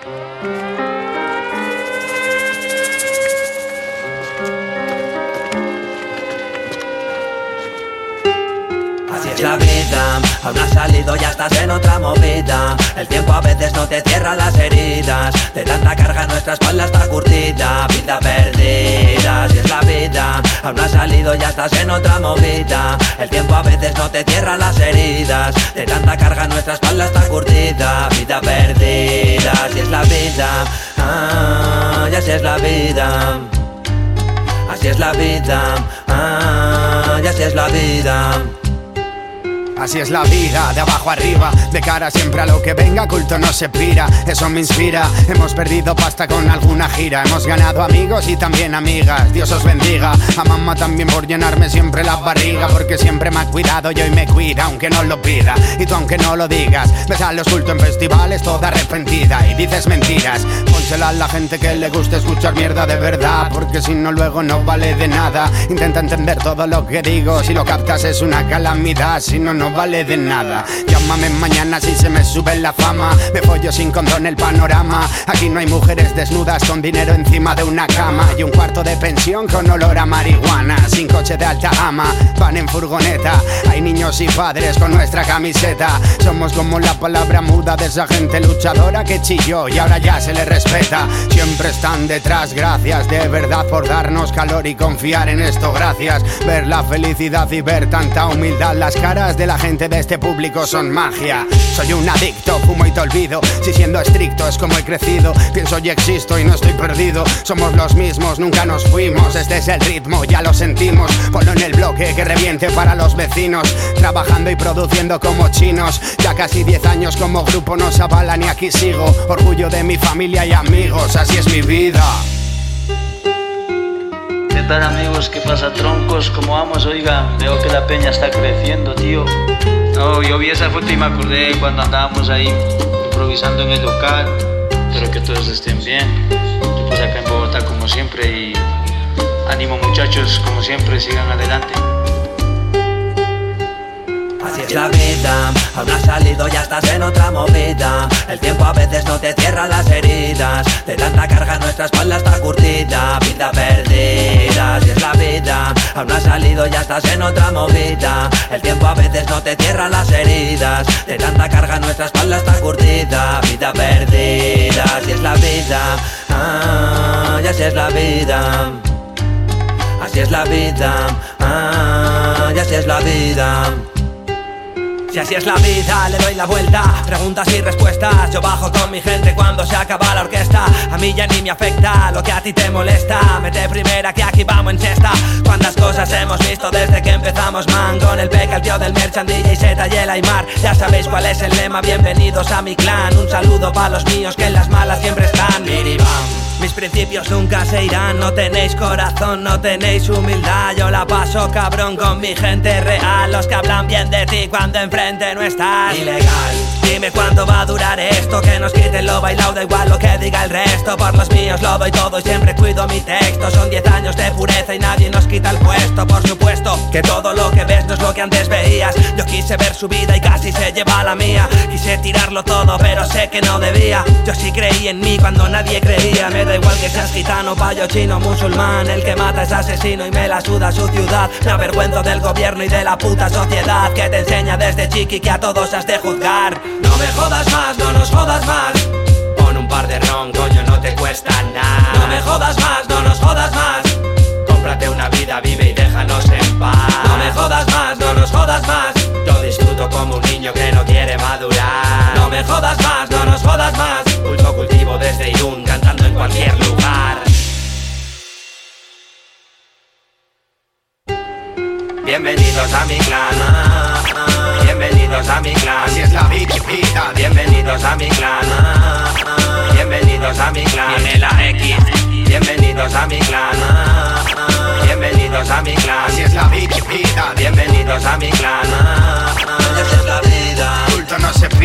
Así es la vida Aún salido y estás en otra movida. El tiempo a veces no te cierra las heridas De tanta carga nuestra espalda está curtida. Vida perdida, si es la vida Aún salido y estás en otra movida. El tiempo a veces no te cierra las heridas De tanta carga nuestra espalda está curtida. Vida perdida, si es la vida. Así es la vida, ah, y así es la vida. Así es la vida, de abajo arriba, de cara siempre a lo que venga, culto no se pira, eso me inspira. Hemos perdido pasta con alguna gira, hemos ganado amigos y también amigas. Dios os bendiga, a mamá también por llenarme siempre la barriga, porque siempre me ha cuidado y hoy me cuida, aunque no lo pida. Y tú aunque no lo digas, ves a los cultos en festivales toda arrepentida y dices mentiras. Pónsela a la gente que le gusta escuchar mierda de verdad, porque si no luego no vale de nada. Intenta entender todo lo que digo, si lo captas es una calamidad, si no, no vale de nada. Llámame mañana si se me sube la fama. Me follo sin condón el panorama. Aquí no hay mujeres desnudas con dinero encima de una cama. Y un cuarto de pensión con olor a marihuana. Sin coche de alta gama, van en furgoneta. Hay niños y padres con nuestra camiseta. Somos como la palabra muda de esa gente luchadora que chilló y ahora ya se le respeta. Siempre están detrás, gracias de verdad por darnos calor y confiar en esto. Gracias. Ver la felicidad y ver tanta humildad. Las caras de la gente de este público son magia. Soy un adicto, fumo y te olvido. Si siendo estricto es como he crecido, pienso y existo y no estoy perdido. Somos los mismos, nunca nos fuimos. Este es el ritmo, ya lo sentimos. Ponlo en el bloque que reviente para los vecinos. Trabajando y produciendo como chinos. Ya casi 10 años como grupo nos avalan y aquí sigo. Orgullo de mi familia y amigos, así es mi vida. ¿Qué tal amigos? ¿Qué pasa troncos? ¿Cómo vamos? Oiga, veo que la peña está creciendo, tío. No, yo vi esa foto y me acordé cuando andábamos ahí improvisando en el local. Espero que todos estén bien. Yo pues acá en Bogotá como siempre y ánimo muchachos, como siempre, sigan adelante. Así es la vida, has salido ya estás en otra movida. El tiempo a veces no te cierra las heridas. De tanta carga nuestra espalda está curtida. Aún has salido ya estás en otra movida. El tiempo a veces no te cierra las heridas. De tanta carga nuestra espalda está curtida. Vida perdida, así es la vida. Ah, y así es la vida. Así es la vida. Ah, y así es la vida. Si así es la vida, le doy la vuelta Preguntas y respuestas Yo bajo con mi gente cuando se acaba la orquesta mí ya ni me afecta. Lo que a ti te molesta Mete primera que aquí vamos en sexta Cuántas cosas hemos visto desde que empezamos man. Con el peca, el tío del merchant, DJ Z y el Aymar. Ya sabéis cuál es el lema, bienvenidos a mi clan. Un saludo para los míos que en las malas siempre están. Miribam mis principios nunca se irán, no tenéis corazón, no tenéis humildad. Yo la paso cabrón con mi gente real, los que hablan bien de ti cuando enfrente no estás. Ilegal, dime cuánto va a durar esto, que nos quiten lo bailado, da igual lo que diga el resto. Por los míos lo doy todo y siempre cuido mi texto. Son 10 años de pureza y nadie nos quita el puesto, por supuesto. Que todo lo que ves no es lo que antes veías. Yo quise ver su vida y casi se lleva la mía. Quise tirarlo todo, pero sé que no debía. Yo sí creí en mí cuando nadie creía. Me da igual que seas gitano, payo, chino, musulmán El que mata es asesino y me la suda su ciudad Me avergüenzo del gobierno y de la puta sociedad Que te enseña desde chiqui que a todos has de juzgar. No me jodas más, no nos jodas más. Pon un par de ron, coño, no te cuesta nada. No me jodas más, no nos jodas más. Cómprate una vida, vive y déjanos en paz. No me jodas más, no nos jodas más. Yo disfruto como un niño que no quiere madurar. No me jodas Bienvenidos a mi clan. Bienvenidos a mi clan Así es la vida. Bienvenidos a mi clan. Bienvenidos a mi clan Viene la X. Bienvenidos a mi clan. Bienvenidos a mi clan Así es la vida. Bienvenidos a mi clan así es la vida Culto no se.